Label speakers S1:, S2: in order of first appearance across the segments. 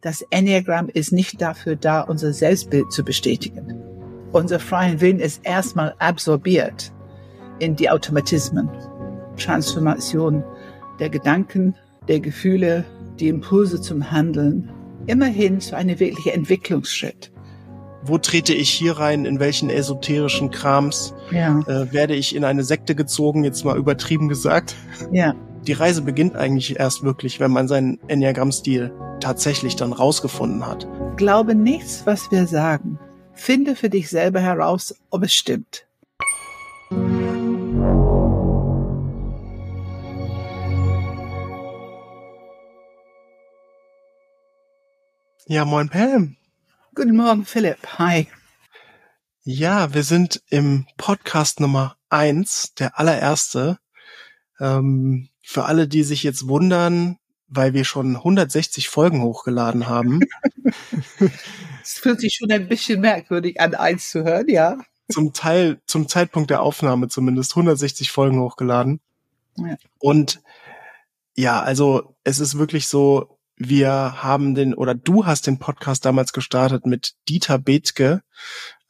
S1: das Enneagramm ist nicht dafür da, unser Selbstbild zu bestätigen. Unser freien Willen ist erstmal absorbiert in die Automatismen. Transformation der Gedanken, der Gefühle, die Impulse zum Handeln, immerhin zu einem wirklichen Entwicklungsschritt.
S2: Wo trete ich hier rein? In welchen esoterischen Krams? Ja. Äh, werde ich in eine Sekte gezogen? Jetzt mal übertrieben gesagt.
S1: Ja.
S2: Die Reise beginnt eigentlich erst wirklich, wenn man seinen Enneagramm-Stil tatsächlich dann rausgefunden hat.
S1: Glaube nichts, was wir sagen. Finde für dich selber heraus, ob es stimmt.
S2: Ja, moin Pam.
S1: Guten Morgen, Philipp. Hi.
S2: Ja, wir sind im Podcast Nummer eins, der allererste. Ähm, für alle, die sich jetzt wundern, weil wir schon 160 Folgen hochgeladen haben.
S1: Es fühlt sich schon ein bisschen merkwürdig an, eins zu hören, ja.
S2: Zum Teil, zum Zeitpunkt der Aufnahme zumindest 160 Folgen hochgeladen. Ja. Und ja, also es ist wirklich so, wir haben den, oder du hast den Podcast damals gestartet mit Dieter Bethke.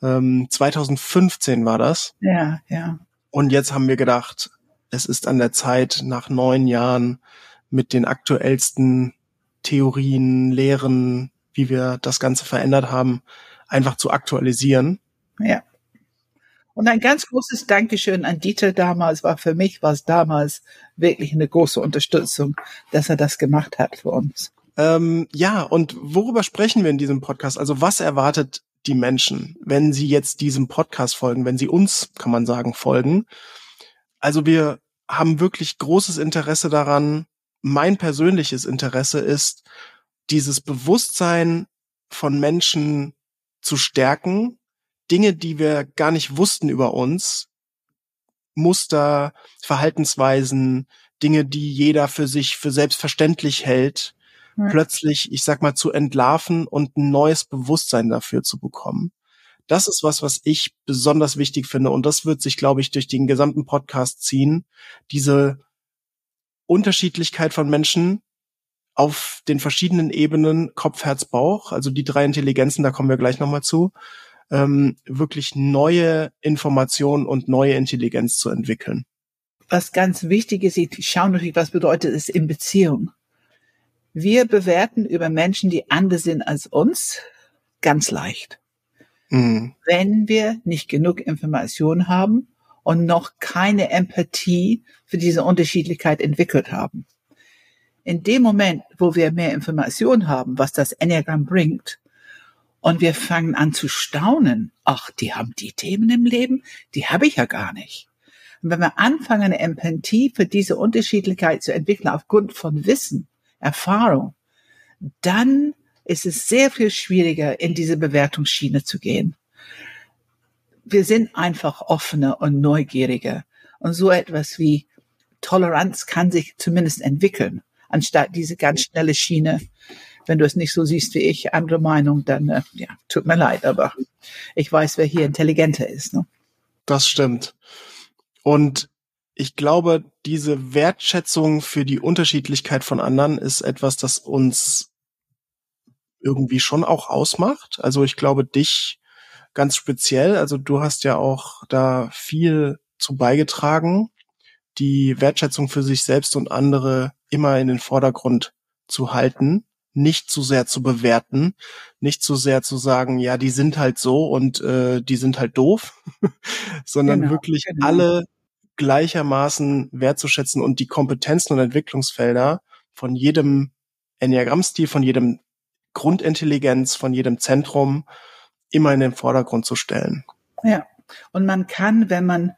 S2: Ähm, 2015 war das.
S1: Ja, ja.
S2: Und jetzt haben wir gedacht, es ist an der Zeit, nach neun Jahren mit den aktuellsten Theorien, Lehren, wie wir das Ganze verändert haben, einfach zu aktualisieren.
S1: Ja. Und ein ganz großes Dankeschön an Dieter damals, war für mich war es damals wirklich eine große Unterstützung, dass er das gemacht hat für uns.
S2: Ähm, ja, und worüber sprechen wir in diesem Podcast? Also was erwartet die Menschen, wenn sie jetzt diesem Podcast folgen, wenn sie uns, kann man sagen, folgen? Also wir haben wirklich großes Interesse daran. Mein persönliches Interesse ist, dieses Bewusstsein von Menschen zu stärken, Dinge, die wir gar nicht wussten über uns, Muster, Verhaltensweisen, Dinge, die jeder für sich für selbstverständlich hält, plötzlich, ich sag mal, zu entlarven und ein neues Bewusstsein dafür zu bekommen. Das ist was, was ich besonders wichtig finde. Und das wird sich, glaube ich, durch den gesamten Podcast ziehen. Diese Unterschiedlichkeit von Menschen auf den verschiedenen Ebenen, Kopf, Herz, Bauch, also die drei Intelligenzen, da kommen wir gleich nochmal zu, ähm, wirklich neue Informationen und neue Intelligenz zu entwickeln.
S1: Was ganz wichtig ist, ich schaue natürlich, was bedeutet es in Beziehung. Wir bewerten über Menschen, die anders sind als uns, ganz leicht. Mhm. Wenn wir nicht genug Information haben und noch keine Empathie für diese Unterschiedlichkeit entwickelt haben. In dem Moment, wo wir mehr Information haben, was das Enneagramm bringt, und wir fangen an zu staunen, ach, die haben die Themen im Leben, die habe ich ja gar nicht. Und wenn wir anfangen, eine Empathie für diese Unterschiedlichkeit zu entwickeln aufgrund von Wissen, Erfahrung, dann ist es sehr viel schwieriger, in diese Bewertungsschiene zu gehen. Wir sind einfach offener und neugieriger. Und so etwas wie Toleranz kann sich zumindest entwickeln, anstatt diese ganz schnelle Schiene. Wenn du es nicht so siehst wie ich, andere Meinung, dann äh, ja, tut mir leid, aber ich weiß, wer hier intelligenter ist. Ne?
S2: Das stimmt. Und ich glaube, diese Wertschätzung für die Unterschiedlichkeit von anderen ist etwas, das uns irgendwie schon auch ausmacht. Also ich glaube, dich ganz speziell, also du hast ja auch da viel zu beigetragen, die Wertschätzung für sich selbst und andere immer in den Vordergrund zu halten, nicht zu sehr zu bewerten, nicht zu sehr zu sagen, ja, die sind halt so und äh, die sind halt doof, sondern genau, wirklich genau. alle gleichermaßen wertzuschätzen und die Kompetenzen und Entwicklungsfelder von jedem Enneagrammstil, von jedem Grundintelligenz, von jedem Zentrum immer in den Vordergrund zu stellen.
S1: Ja. Und man kann, wenn man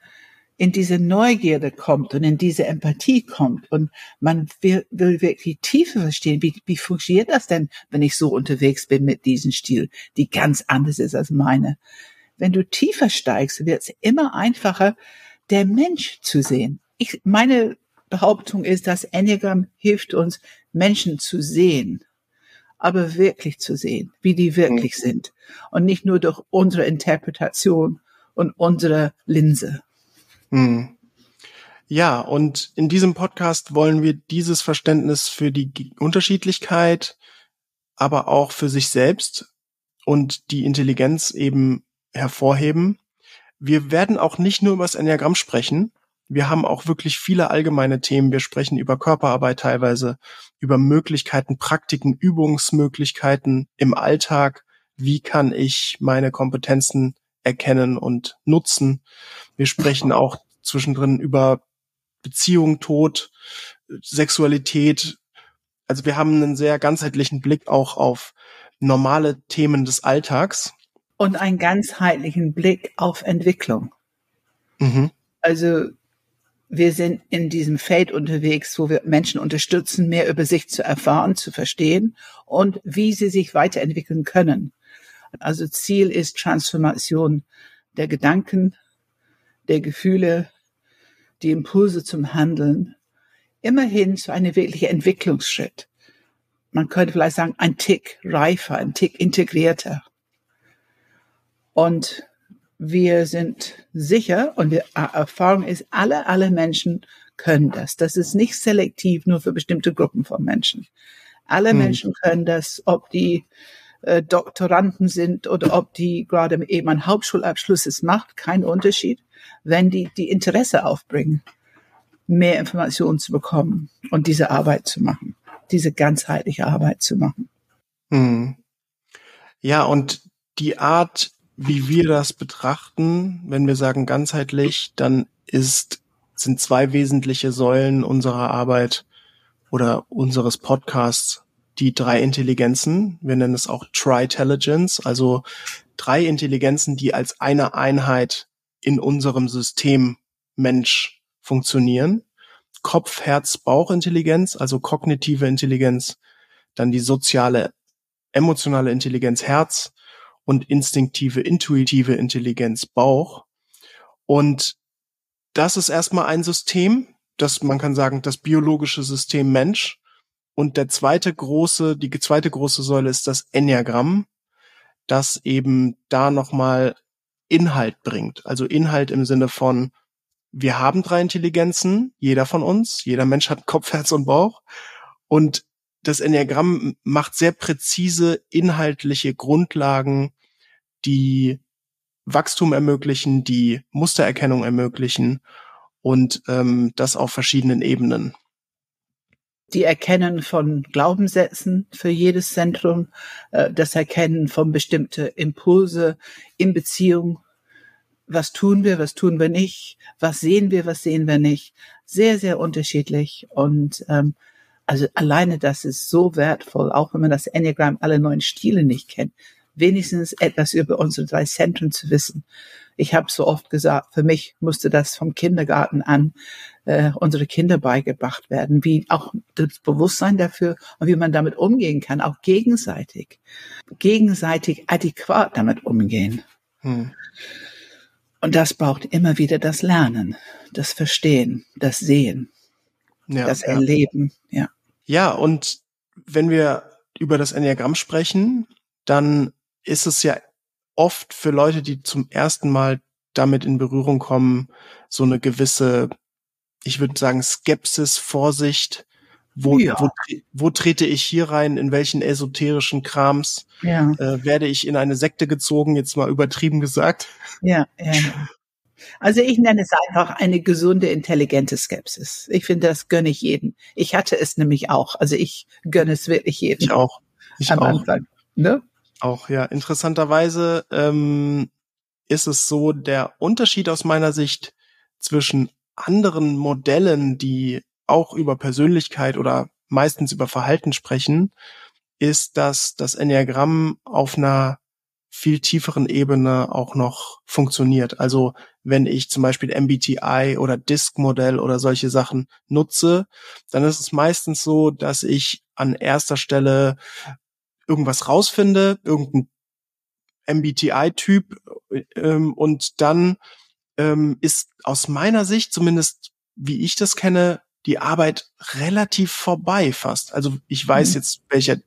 S1: in diese Neugierde kommt und in diese Empathie kommt und man will, will wirklich tiefer verstehen, wie, wie funktioniert das denn, wenn ich so unterwegs bin mit diesem Stil, die ganz anders ist als meine. Wenn du tiefer steigst, wird es immer einfacher, der Mensch zu sehen. Ich, meine Behauptung ist, dass Enneagram hilft uns, Menschen zu sehen, aber wirklich zu sehen, wie die wirklich mhm. sind und nicht nur durch unsere Interpretation und unsere Linse.
S2: Mhm. Ja, und in diesem Podcast wollen wir dieses Verständnis für die Unterschiedlichkeit aber auch für sich selbst und die Intelligenz eben hervorheben. Wir werden auch nicht nur über das Enneagramm sprechen. Wir haben auch wirklich viele allgemeine Themen. Wir sprechen über Körperarbeit teilweise, über Möglichkeiten, Praktiken, Übungsmöglichkeiten im Alltag. Wie kann ich meine Kompetenzen erkennen und nutzen? Wir sprechen auch zwischendrin über Beziehung, Tod, Sexualität. Also wir haben einen sehr ganzheitlichen Blick auch auf normale Themen des Alltags.
S1: Und einen ganzheitlichen Blick auf Entwicklung. Mhm. Also wir sind in diesem Feld unterwegs, wo wir Menschen unterstützen, mehr über sich zu erfahren, zu verstehen und wie sie sich weiterentwickeln können. Also Ziel ist Transformation der Gedanken, der Gefühle, die Impulse zum Handeln, immerhin zu einem wirklichen Entwicklungsschritt. Man könnte vielleicht sagen, ein Tick reifer, ein Tick integrierter. Und wir sind sicher und die Erfahrung ist, alle, alle Menschen können das. Das ist nicht selektiv nur für bestimmte Gruppen von Menschen. Alle hm. Menschen können das, ob die äh, Doktoranden sind oder ob die gerade eben einen Hauptschulabschluss ist, macht keinen Unterschied, wenn die die Interesse aufbringen, mehr Informationen zu bekommen und diese Arbeit zu machen, diese ganzheitliche Arbeit zu machen.
S2: Hm. Ja, und die Art, wie wir das betrachten, wenn wir sagen ganzheitlich, dann ist, sind zwei wesentliche Säulen unserer Arbeit oder unseres Podcasts die drei Intelligenzen. Wir nennen es auch Tri-Intelligence, also drei Intelligenzen, die als eine Einheit in unserem System Mensch funktionieren. Kopf, Herz, Bauchintelligenz, also kognitive Intelligenz, dann die soziale, emotionale Intelligenz, Herz und instinktive, intuitive Intelligenz, Bauch. Und das ist erstmal ein System, das man kann sagen, das biologische System Mensch. Und der zweite große, die zweite große Säule ist das Enneagramm, das eben da nochmal Inhalt bringt. Also Inhalt im Sinne von, wir haben drei Intelligenzen, jeder von uns, jeder Mensch hat Kopf, Herz und Bauch. Und das Enneagramm macht sehr präzise inhaltliche Grundlagen, die Wachstum ermöglichen, die Mustererkennung ermöglichen und ähm, das auf verschiedenen Ebenen
S1: die Erkennen von Glaubenssätzen für jedes Zentrum, äh, das Erkennen von bestimmte Impulse in Beziehung. Was tun wir, was tun wir nicht? Was sehen wir, was sehen wir nicht? Sehr, sehr unterschiedlich. Und ähm, also alleine das ist so wertvoll, auch wenn man das Enneagramm alle neuen Stile nicht kennt, wenigstens etwas über unsere drei Zentren zu wissen. Ich habe so oft gesagt, für mich musste das vom Kindergarten an äh, unsere Kinder beigebracht werden, wie auch das Bewusstsein dafür und wie man damit umgehen kann, auch gegenseitig, gegenseitig adäquat damit umgehen. Hm. Und das braucht immer wieder das Lernen, das Verstehen, das Sehen, ja, das Erleben, ja.
S2: Ja, und wenn wir über das Enneagramm sprechen, dann ist es ja oft für Leute, die zum ersten Mal damit in Berührung kommen, so eine gewisse, ich würde sagen, Skepsis, Vorsicht. Wo, ja. wo, wo trete ich hier rein? In welchen esoterischen Krams ja. äh, werde ich in eine Sekte gezogen? Jetzt mal übertrieben gesagt.
S1: Ja, ja. Also ich nenne es einfach eine gesunde, intelligente Skepsis. Ich finde, das gönne ich jedem. Ich hatte es nämlich auch. Also ich gönne es wirklich jedem.
S2: Ich auch. Ich am auch. Anfang. Ne? Auch, ja. Interessanterweise ähm, ist es so, der Unterschied aus meiner Sicht zwischen anderen Modellen, die auch über Persönlichkeit oder meistens über Verhalten sprechen, ist, dass das Enneagramm auf einer viel tieferen Ebene auch noch funktioniert. Also wenn ich zum Beispiel MBTI oder Disk-Modell oder solche Sachen nutze, dann ist es meistens so, dass ich an erster Stelle irgendwas rausfinde, irgendein MBTI-Typ ähm, und dann ähm, ist aus meiner Sicht, zumindest wie ich das kenne, die Arbeit relativ vorbei fast. Also ich weiß mhm. jetzt, welcher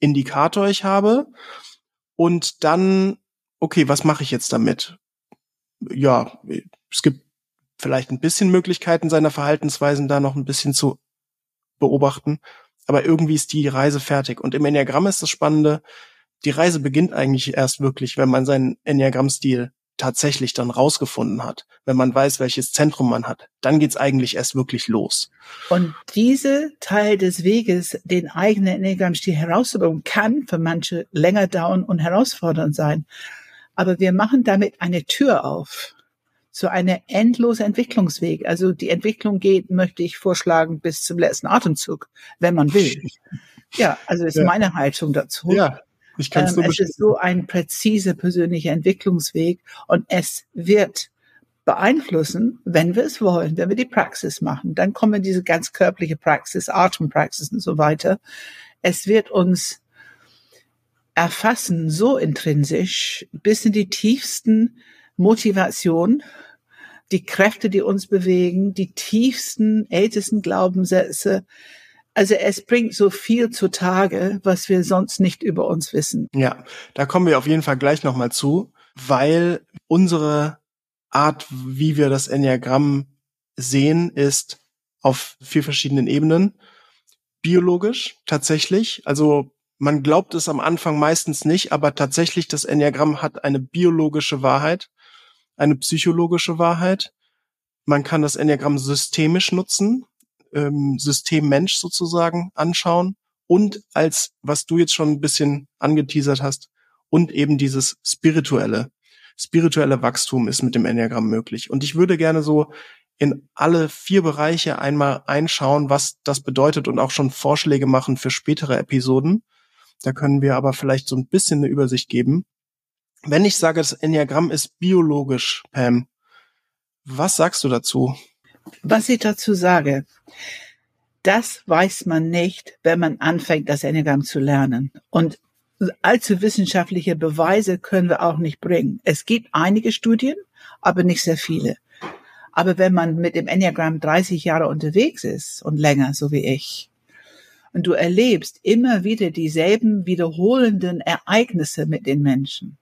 S2: Indikator ich habe und dann, okay, was mache ich jetzt damit? Ja, es gibt vielleicht ein bisschen Möglichkeiten seiner Verhaltensweisen da noch ein bisschen zu beobachten, aber irgendwie ist die Reise fertig. Und im Enneagramm ist das Spannende, die Reise beginnt eigentlich erst wirklich, wenn man seinen Enneagramm-Stil tatsächlich dann rausgefunden hat, wenn man weiß, welches Zentrum man hat, dann geht's eigentlich erst wirklich los.
S1: Und diese Teil des Weges, den eigenen Enneagramm-Stil herauszubekommen, kann für manche länger dauern und herausfordernd sein. Aber wir machen damit eine Tür auf zu einer endlosen Entwicklungsweg. Also die Entwicklung geht, möchte ich vorschlagen, bis zum letzten Atemzug, wenn man will. Ja, also ist ja. meine Haltung dazu.
S2: Ja, ich kann
S1: ähm, Es ist so ein präziser persönlicher Entwicklungsweg und es wird beeinflussen, wenn wir es wollen, wenn wir die Praxis machen. Dann kommen diese ganz körperliche Praxis, Atempraxis und so weiter. Es wird uns erfassen, so intrinsisch, bis in die tiefsten Motivation, die Kräfte, die uns bewegen, die tiefsten, ältesten Glaubenssätze, also es bringt so viel zutage, was wir sonst nicht über uns wissen.
S2: Ja, da kommen wir auf jeden Fall gleich nochmal zu, weil unsere Art, wie wir das Enneagramm sehen, ist auf vier verschiedenen Ebenen. Biologisch tatsächlich, also man glaubt es am Anfang meistens nicht, aber tatsächlich das Enneagramm hat eine biologische Wahrheit, eine psychologische Wahrheit. Man kann das Enneagramm systemisch nutzen, ähm, System Mensch sozusagen anschauen und als, was du jetzt schon ein bisschen angeteasert hast, und eben dieses spirituelle. Spirituelle Wachstum ist mit dem Enneagramm möglich. Und ich würde gerne so in alle vier Bereiche einmal einschauen, was das bedeutet und auch schon Vorschläge machen für spätere Episoden. Da können wir aber vielleicht so ein bisschen eine Übersicht geben. Wenn ich sage, das Enneagramm ist biologisch, Pam, was sagst du dazu?
S1: Was ich dazu sage, das weiß man nicht, wenn man anfängt, das Enneagramm zu lernen. Und allzu wissenschaftliche Beweise können wir auch nicht bringen. Es gibt einige Studien, aber nicht sehr viele. Aber wenn man mit dem Enneagramm 30 Jahre unterwegs ist und länger, so wie ich, und du erlebst immer wieder dieselben wiederholenden Ereignisse mit den Menschen,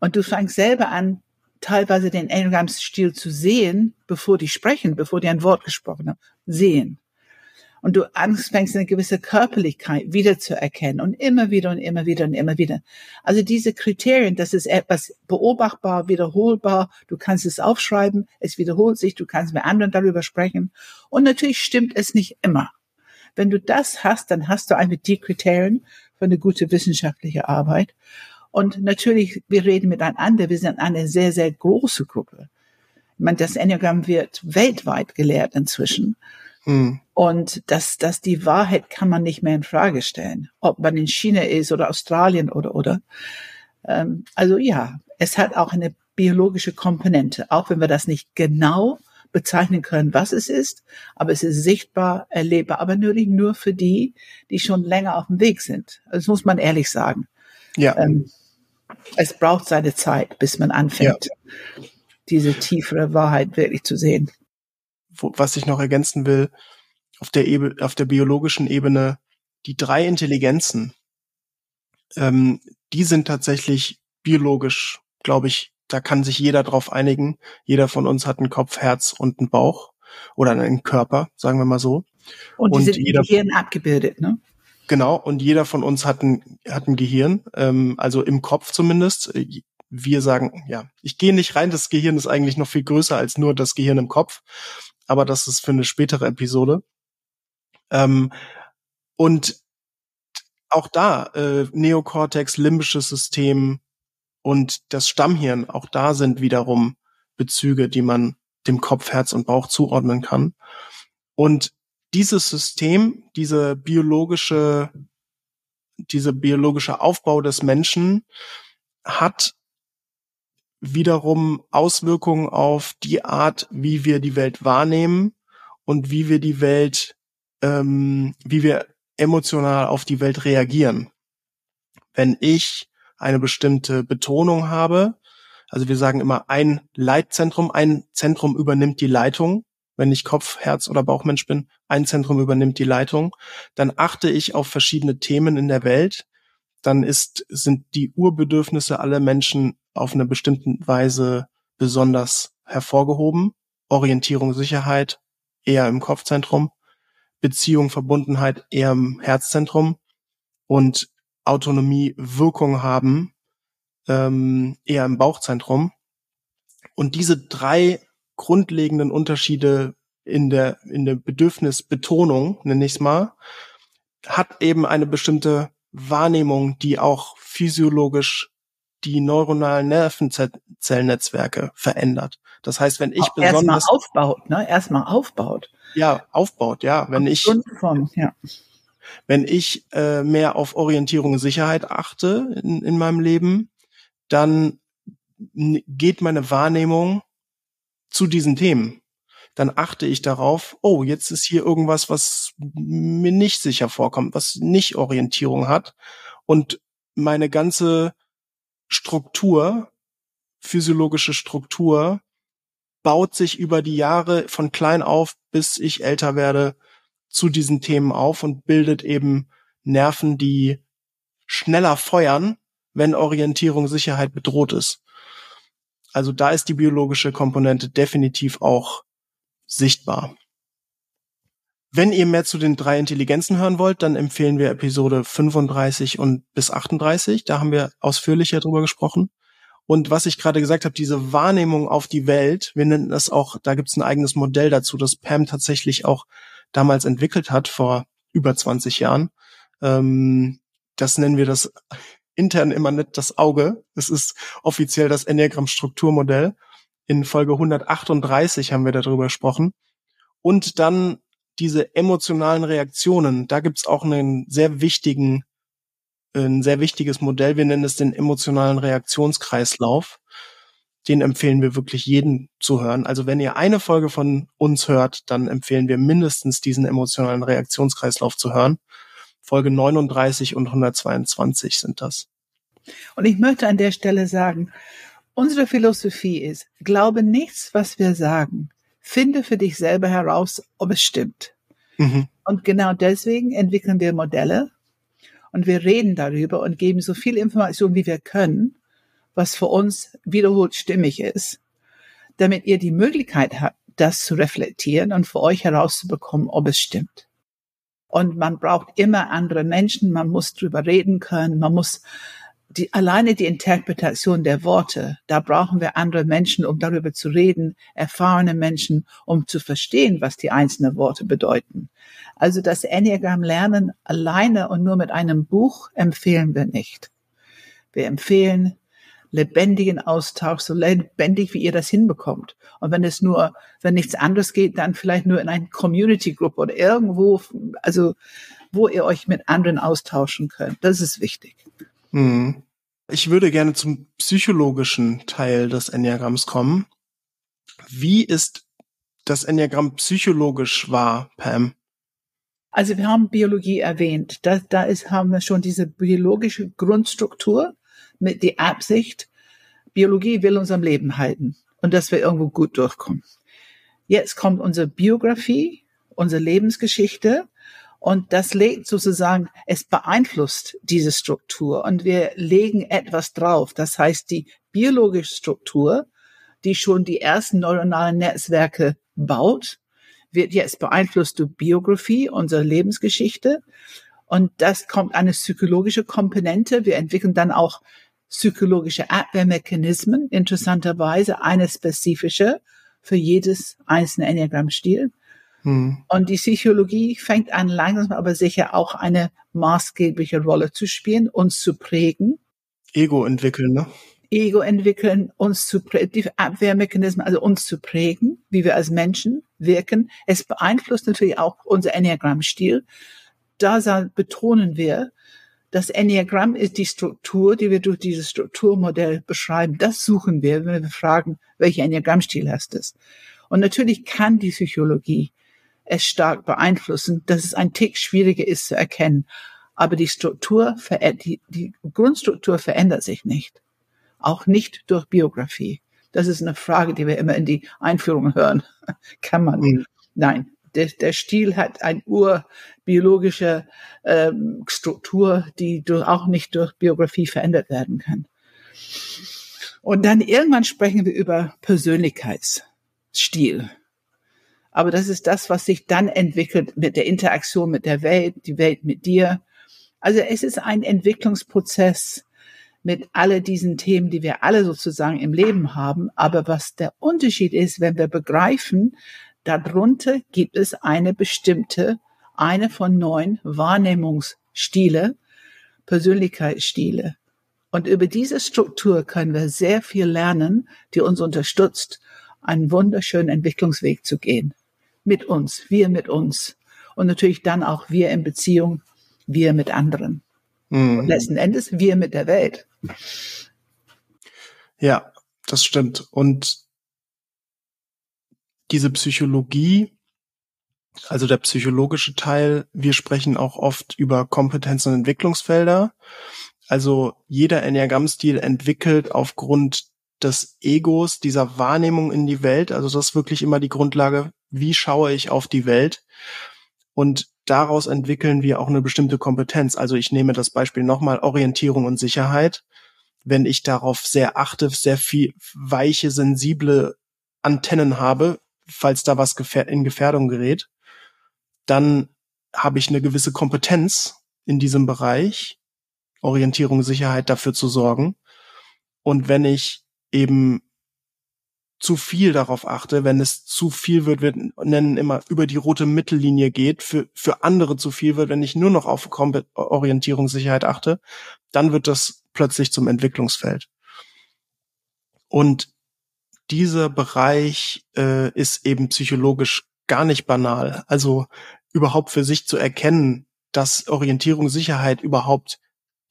S1: und du fängst selber an, teilweise den Enneagramm-Stil zu sehen, bevor die sprechen, bevor die ein Wort gesprochen haben, sehen. Und du anfängst eine gewisse Körperlichkeit wiederzuerkennen und immer wieder und immer wieder und immer wieder. Also diese Kriterien, das ist etwas beobachtbar, wiederholbar, du kannst es aufschreiben, es wiederholt sich, du kannst mit anderen darüber sprechen. Und natürlich stimmt es nicht immer. Wenn du das hast, dann hast du einfach die Kriterien für eine gute wissenschaftliche Arbeit. Und natürlich, wir reden miteinander, wir sind eine sehr, sehr große Gruppe. Ich meine, das Enneagramm wird weltweit gelehrt inzwischen. Hm. Und das, das die Wahrheit kann man nicht mehr in Frage stellen, ob man in China ist oder Australien oder oder. Ähm, also ja, es hat auch eine biologische Komponente, auch wenn wir das nicht genau bezeichnen können, was es ist, aber es ist sichtbar, erlebbar, aber nur, nur für die, die schon länger auf dem Weg sind. Das muss man ehrlich sagen.
S2: Ja. Ähm,
S1: es braucht seine Zeit, bis man anfängt, ja. diese tiefere Wahrheit wirklich zu sehen.
S2: Was ich noch ergänzen will, auf der, Ebe, auf der biologischen Ebene, die drei Intelligenzen, ähm, die sind tatsächlich biologisch, glaube ich, da kann sich jeder drauf einigen. Jeder von uns hat einen Kopf, Herz und einen Bauch oder einen Körper, sagen wir mal so.
S1: Und die und sind jeder, im Gehirn abgebildet, ne?
S2: Genau, und jeder von uns hat ein, hat ein Gehirn, ähm, also im Kopf zumindest. Wir sagen, ja, ich gehe nicht rein, das Gehirn ist eigentlich noch viel größer als nur das Gehirn im Kopf, aber das ist für eine spätere Episode. Ähm, und auch da, äh, Neokortex, limbisches System und das Stammhirn, auch da sind wiederum Bezüge, die man dem Kopf, Herz und Bauch zuordnen kann. Und dieses System, diese biologische, diese biologische Aufbau des Menschen hat wiederum Auswirkungen auf die Art, wie wir die Welt wahrnehmen und wie wir die Welt, ähm, wie wir emotional auf die Welt reagieren. Wenn ich eine bestimmte Betonung habe, also wir sagen immer ein Leitzentrum, ein Zentrum übernimmt die Leitung, wenn ich Kopf, Herz oder Bauchmensch bin, ein Zentrum übernimmt die Leitung, dann achte ich auf verschiedene Themen in der Welt, dann ist, sind die Urbedürfnisse aller Menschen auf eine bestimmte Weise besonders hervorgehoben. Orientierung, Sicherheit eher im Kopfzentrum. Beziehung, Verbundenheit eher im Herzzentrum und Autonomie, Wirkung haben ähm, eher im Bauchzentrum. Und diese drei grundlegenden Unterschiede in der, in der Bedürfnisbetonung, nenne ich es mal, hat eben eine bestimmte Wahrnehmung, die auch physiologisch die neuronalen Nervenzellnetzwerke verändert. Das heißt, wenn ich auch besonders
S1: erstmal aufbaut, ne, erstmal aufbaut.
S2: Ja, aufbaut, ja. Wenn ich
S1: Form, ja.
S2: wenn ich äh, mehr auf Orientierung und Sicherheit achte in, in meinem Leben, dann geht meine Wahrnehmung zu diesen Themen. Dann achte ich darauf, oh, jetzt ist hier irgendwas, was mir nicht sicher vorkommt, was nicht Orientierung hat. Und meine ganze Struktur, physiologische Struktur, baut sich über die Jahre von klein auf, bis ich älter werde, zu diesen Themen auf und bildet eben Nerven, die schneller feuern, wenn Orientierung, Sicherheit bedroht ist. Also da ist die biologische Komponente definitiv auch sichtbar. Wenn ihr mehr zu den drei Intelligenzen hören wollt, dann empfehlen wir Episode 35 und bis 38. Da haben wir ausführlicher drüber gesprochen. Und was ich gerade gesagt habe, diese Wahrnehmung auf die Welt, wir nennen das auch, da gibt es ein eigenes Modell dazu, das Pam tatsächlich auch damals entwickelt hat, vor über 20 Jahren. Ähm, das nennen wir das intern immer nicht das Auge. Es ist offiziell das Enneagramm-Strukturmodell. In Folge 138 haben wir darüber gesprochen. Und dann diese emotionalen Reaktionen. Da gibt's auch einen sehr wichtigen, ein sehr wichtiges Modell. Wir nennen es den emotionalen Reaktionskreislauf. Den empfehlen wir wirklich jeden zu hören. Also wenn ihr eine Folge von uns hört, dann empfehlen wir mindestens diesen emotionalen Reaktionskreislauf zu hören. Folge 39 und 122 sind das.
S1: Und ich möchte an der Stelle sagen, unsere Philosophie ist, glaube nichts, was wir sagen. Finde für dich selber heraus, ob es stimmt. Mhm. Und genau deswegen entwickeln wir Modelle und wir reden darüber und geben so viel Information, wie wir können, was für uns wiederholt stimmig ist, damit ihr die Möglichkeit habt, das zu reflektieren und für euch herauszubekommen, ob es stimmt. Und man braucht immer andere Menschen, man muss drüber reden können, man muss die, alleine die Interpretation der Worte, da brauchen wir andere Menschen, um darüber zu reden, erfahrene Menschen, um zu verstehen, was die einzelnen Worte bedeuten. Also das Enneagramm lernen alleine und nur mit einem Buch empfehlen wir nicht. Wir empfehlen lebendigen Austausch, so lebendig, wie ihr das hinbekommt. Und wenn es nur, wenn nichts anderes geht, dann vielleicht nur in ein Community Group oder irgendwo, also wo ihr euch mit anderen austauschen könnt. Das ist wichtig.
S2: Hm. Ich würde gerne zum psychologischen Teil des Enneagramms kommen. Wie ist das Enneagramm psychologisch wahr, Pam?
S1: Also wir haben Biologie erwähnt. Da, da ist, haben wir schon diese biologische Grundstruktur mit der Absicht, Biologie will uns am Leben halten und dass wir irgendwo gut durchkommen. Jetzt kommt unsere Biografie, unsere Lebensgeschichte und das legt sozusagen, es beeinflusst diese Struktur und wir legen etwas drauf. Das heißt, die biologische Struktur, die schon die ersten neuronalen Netzwerke baut, wird jetzt beeinflusst durch Biografie, unsere Lebensgeschichte. Und das kommt eine psychologische Komponente. Wir entwickeln dann auch psychologische Abwehrmechanismen, interessanterweise eine spezifische für jedes einzelne Enneagramm-Stil. Hm. Und die Psychologie fängt an, langsam aber sicher auch eine maßgebliche Rolle zu spielen, uns zu prägen.
S2: Ego entwickeln, ne?
S1: Ego entwickeln, uns zu die Abwehrmechanismen, also uns zu prägen, wie wir als Menschen wirken. Es beeinflusst natürlich auch unser Enneagramm-Stil. Da betonen wir, das Enneagramm ist die Struktur, die wir durch dieses Strukturmodell beschreiben. Das suchen wir, wenn wir fragen, welcher Enneagrammstil hast du? Und natürlich kann die Psychologie es stark beeinflussen, dass es ein Tick schwieriger ist zu erkennen. Aber die Struktur, die, die Grundstruktur verändert sich nicht. Auch nicht durch Biografie. Das ist eine Frage, die wir immer in die Einführung hören. Kann man? Mhm. Nein. Der, der Stil hat eine urbiologische ähm, Struktur, die durch, auch nicht durch Biografie verändert werden kann. Und dann irgendwann sprechen wir über Persönlichkeitsstil. Aber das ist das, was sich dann entwickelt mit der Interaktion mit der Welt, die Welt mit dir. Also es ist ein Entwicklungsprozess mit alle diesen Themen, die wir alle sozusagen im Leben haben. Aber was der Unterschied ist, wenn wir begreifen, darunter gibt es eine bestimmte, eine von neun Wahrnehmungsstile, Persönlichkeitsstile. Und über diese Struktur können wir sehr viel lernen, die uns unterstützt, einen wunderschönen Entwicklungsweg zu gehen. Mit uns, wir mit uns. Und natürlich dann auch wir in Beziehung, wir mit anderen. Mhm. Und letzten Endes wir mit der Welt.
S2: Ja, das stimmt. Und diese Psychologie, also der psychologische Teil, wir sprechen auch oft über Kompetenz- und Entwicklungsfelder. Also jeder Enneagramm-Stil entwickelt aufgrund des Egos, dieser Wahrnehmung in die Welt. Also das ist wirklich immer die Grundlage, wie schaue ich auf die Welt. Und daraus entwickeln wir auch eine bestimmte Kompetenz. Also ich nehme das Beispiel nochmal Orientierung und Sicherheit. Wenn ich darauf sehr achte, sehr viel weiche, sensible Antennen habe, falls da was in Gefährdung gerät, dann habe ich eine gewisse Kompetenz in diesem Bereich, Orientierung, Sicherheit dafür zu sorgen. Und wenn ich eben zu viel darauf achte, wenn es zu viel wird, wir nennen immer über die rote Mittellinie geht, für, für andere zu viel wird, wenn ich nur noch auf Orientierungssicherheit achte, dann wird das plötzlich zum Entwicklungsfeld. Und dieser Bereich äh, ist eben psychologisch gar nicht banal. Also überhaupt für sich zu erkennen, dass Orientierungssicherheit überhaupt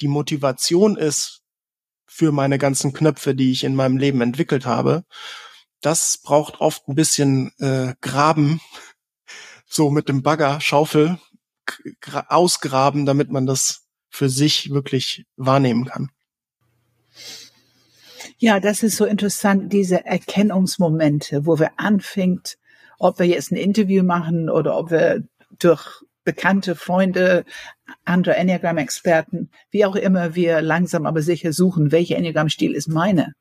S2: die Motivation ist für meine ganzen Knöpfe, die ich in meinem Leben entwickelt habe das braucht oft ein bisschen äh, Graben, so mit dem Bagger, Schaufel ausgraben, damit man das für sich wirklich wahrnehmen kann.
S1: Ja, das ist so interessant, diese Erkennungsmomente, wo wir anfängt, ob wir jetzt ein Interview machen oder ob wir durch bekannte Freunde, andere Enneagram-Experten, wie auch immer wir langsam aber sicher suchen, welcher Enneagram-Stil ist meine.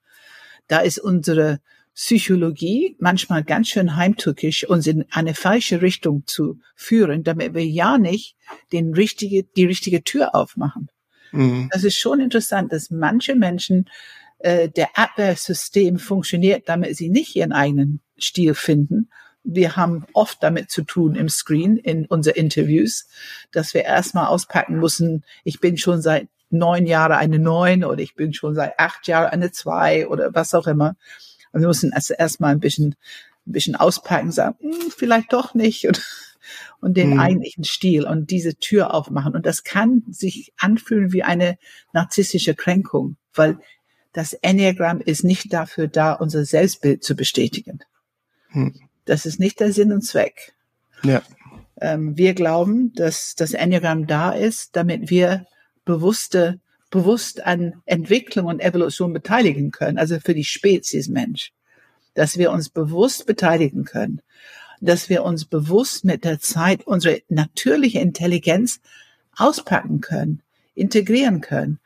S1: Da ist unsere Psychologie manchmal ganz schön heimtückisch, uns in eine falsche Richtung zu führen, damit wir ja nicht den richtige, die richtige Tür aufmachen. Mhm. Das ist schon interessant, dass manche Menschen äh, der Abwehrsystem funktioniert, damit sie nicht ihren eigenen Stil finden. Wir haben oft damit zu tun im Screen, in unseren Interviews, dass wir erstmal auspacken müssen, ich bin schon seit neun Jahren eine Neun oder ich bin schon seit acht Jahren eine Zwei oder was auch immer. Und wir mussten also erstmal ein bisschen, ein bisschen auspacken, sagen, hm, vielleicht doch nicht und, und den mhm. eigentlichen Stil und diese Tür aufmachen. Und das kann sich anfühlen wie eine narzisstische Kränkung, weil das Enneagramm ist nicht dafür da, unser Selbstbild zu bestätigen. Mhm. Das ist nicht der Sinn und Zweck. Ja. Ähm, wir glauben, dass das Enneagramm da ist, damit wir bewusste bewusst an Entwicklung und Evolution beteiligen können, also für die Spezies Mensch, dass wir uns bewusst beteiligen können, dass wir uns bewusst mit der Zeit unsere natürliche Intelligenz auspacken können, integrieren können.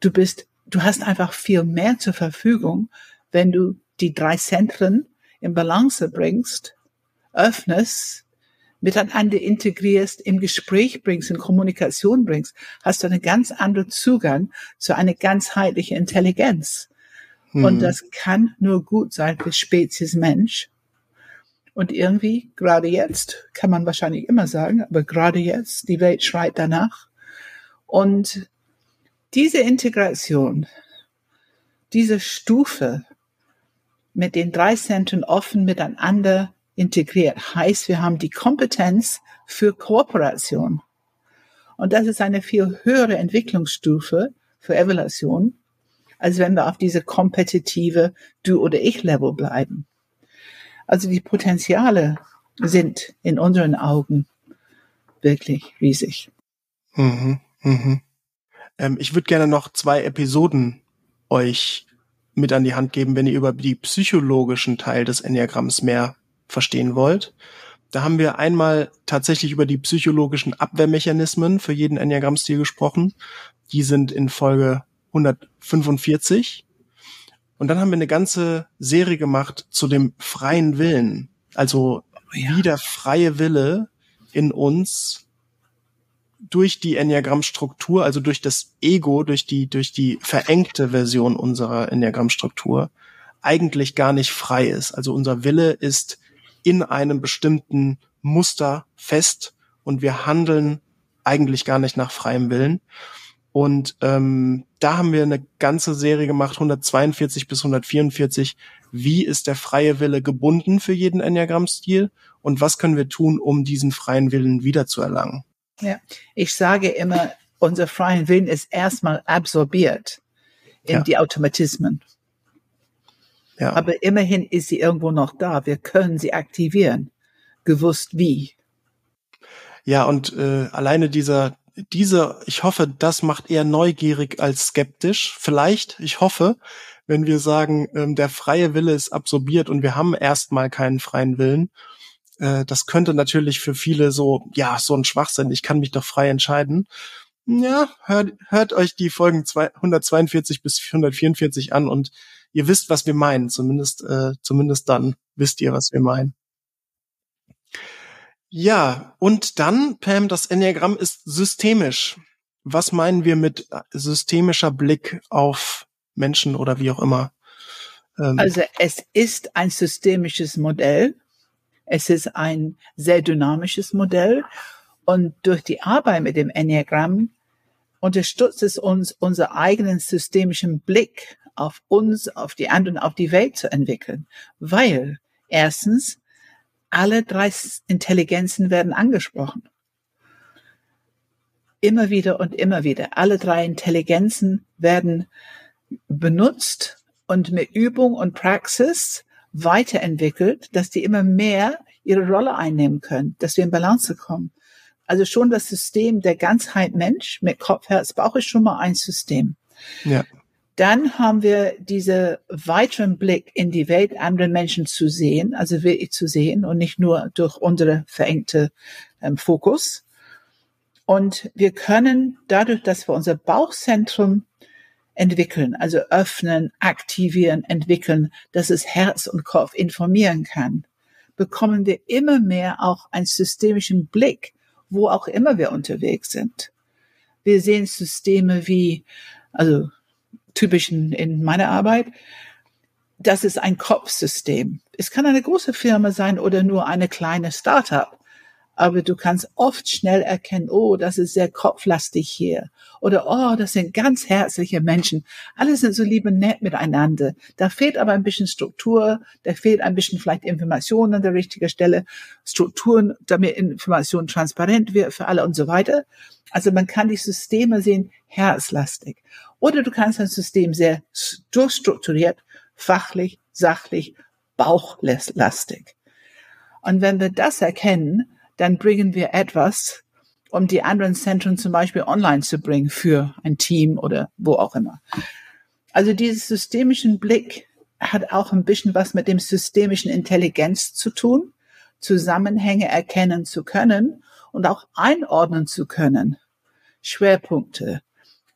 S1: Du bist, du hast einfach viel mehr zur Verfügung, wenn du die drei Zentren in Balance bringst, öffnest, miteinander integrierst, im Gespräch bringst, in Kommunikation bringst, hast du einen ganz anderen Zugang zu einer ganzheitlichen Intelligenz. Hm. Und das kann nur gut sein für Spezies Mensch. Und irgendwie, gerade jetzt, kann man wahrscheinlich immer sagen, aber gerade jetzt, die Welt schreit danach. Und diese Integration, diese Stufe mit den drei Zentren offen miteinander integriert. Heißt, wir haben die Kompetenz für Kooperation. Und das ist eine viel höhere Entwicklungsstufe für Evaluation, als wenn wir auf diese kompetitive Du- oder Ich-Level bleiben. Also die Potenziale sind in unseren Augen wirklich riesig.
S2: Mhm, mhm. Ähm, ich würde gerne noch zwei Episoden euch mit an die Hand geben, wenn ihr über die psychologischen Teil des Enneagramms mehr verstehen wollt. Da haben wir einmal tatsächlich über die psychologischen Abwehrmechanismen für jeden Enneagramm-Stil gesprochen. Die sind in Folge 145. Und dann haben wir eine ganze Serie gemacht zu dem freien Willen. Also ja. wie der freie Wille in uns durch die Enneagrammstruktur, also durch das Ego, durch die, durch die verengte Version unserer Enneagrammstruktur, eigentlich gar nicht frei ist. Also unser Wille ist in einem bestimmten Muster fest und wir handeln eigentlich gar nicht nach freiem Willen. Und ähm, da haben wir eine ganze Serie gemacht, 142 bis 144. Wie ist der freie Wille gebunden für jeden Enneagramm-Stil und was können wir tun, um diesen freien Willen wiederzuerlangen?
S1: Ja, ich sage immer, unser freien Willen ist erstmal absorbiert in ja. die Automatismen. Ja. Aber immerhin ist sie irgendwo noch da. Wir können sie aktivieren. Gewusst wie.
S2: Ja, und äh, alleine dieser, dieser, ich hoffe, das macht eher neugierig als skeptisch. Vielleicht, ich hoffe, wenn wir sagen, ähm, der freie Wille ist absorbiert und wir haben erstmal keinen freien Willen. Äh, das könnte natürlich für viele so, ja, so ein Schwachsinn, ich kann mich doch frei entscheiden. Ja, hört, hört euch die Folgen 142 bis 144 an und ihr wisst, was wir meinen. Zumindest, äh, zumindest dann wisst ihr, was wir meinen. Ja, und dann, Pam, das Enneagramm ist systemisch. Was meinen wir mit systemischer Blick auf Menschen oder wie auch immer?
S1: Ähm also es ist ein systemisches Modell. Es ist ein sehr dynamisches Modell. Und durch die Arbeit mit dem Enneagramm unterstützt es uns, unseren eigenen systemischen Blick auf uns, auf die anderen, auf die Welt zu entwickeln. Weil erstens alle drei Intelligenzen werden angesprochen. Immer wieder und immer wieder. Alle drei Intelligenzen werden benutzt und mit Übung und Praxis weiterentwickelt, dass die immer mehr ihre Rolle einnehmen können, dass wir in Balance kommen. Also schon das System der Ganzheit Mensch mit Kopf, Herz, Bauch ist schon mal ein System. Ja. Dann haben wir diese weiteren Blick in die Welt anderen Menschen zu sehen, also wirklich zu sehen und nicht nur durch unsere verengte ähm, Fokus. Und wir können dadurch, dass wir unser Bauchzentrum entwickeln, also öffnen, aktivieren, entwickeln, dass es Herz und Kopf informieren kann, bekommen wir immer mehr auch einen systemischen Blick, wo auch immer wir unterwegs sind. Wir sehen Systeme wie, also typischen in meiner Arbeit. Das ist ein Kopfsystem. Es kann eine große Firma sein oder nur eine kleine Startup. Aber du kannst oft schnell erkennen, oh, das ist sehr kopflastig hier. Oder, oh, das sind ganz herzliche Menschen. Alle sind so lieb und nett miteinander. Da fehlt aber ein bisschen Struktur. Da fehlt ein bisschen vielleicht Information an der richtigen Stelle. Strukturen, damit Information transparent wird für alle und so weiter. Also man kann die Systeme sehen, herzlastig. Oder du kannst ein System sehr durchstrukturiert, fachlich, sachlich, bauchlastig. Und wenn wir das erkennen, dann bringen wir etwas, um die anderen Zentren zum Beispiel online zu bringen für ein Team oder wo auch immer. Also dieses systemischen Blick hat auch ein bisschen was mit dem systemischen Intelligenz zu tun, Zusammenhänge erkennen zu können und auch einordnen zu können. Schwerpunkte,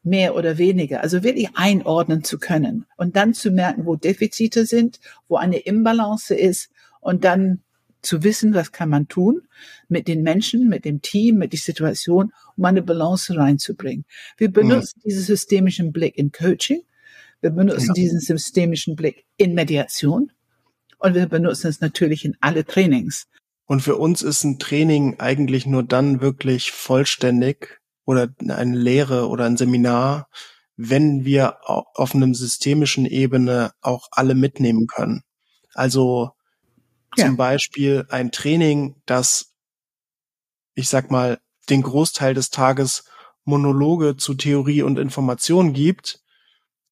S1: mehr oder weniger, also wirklich einordnen zu können und dann zu merken, wo Defizite sind, wo eine Imbalance ist und dann zu wissen, was kann man tun mit den Menschen, mit dem Team, mit der Situation, um eine Balance reinzubringen. Wir benutzen mhm. diesen systemischen Blick in Coaching, wir benutzen ja. diesen systemischen Blick in Mediation und wir benutzen es natürlich in alle Trainings.
S2: Und für uns ist ein Training eigentlich nur dann wirklich vollständig, oder eine Lehre oder ein Seminar, wenn wir auf einem systemischen Ebene auch alle mitnehmen können. Also ja. zum Beispiel ein Training, das, ich sag mal, den Großteil des Tages Monologe zu Theorie und Information gibt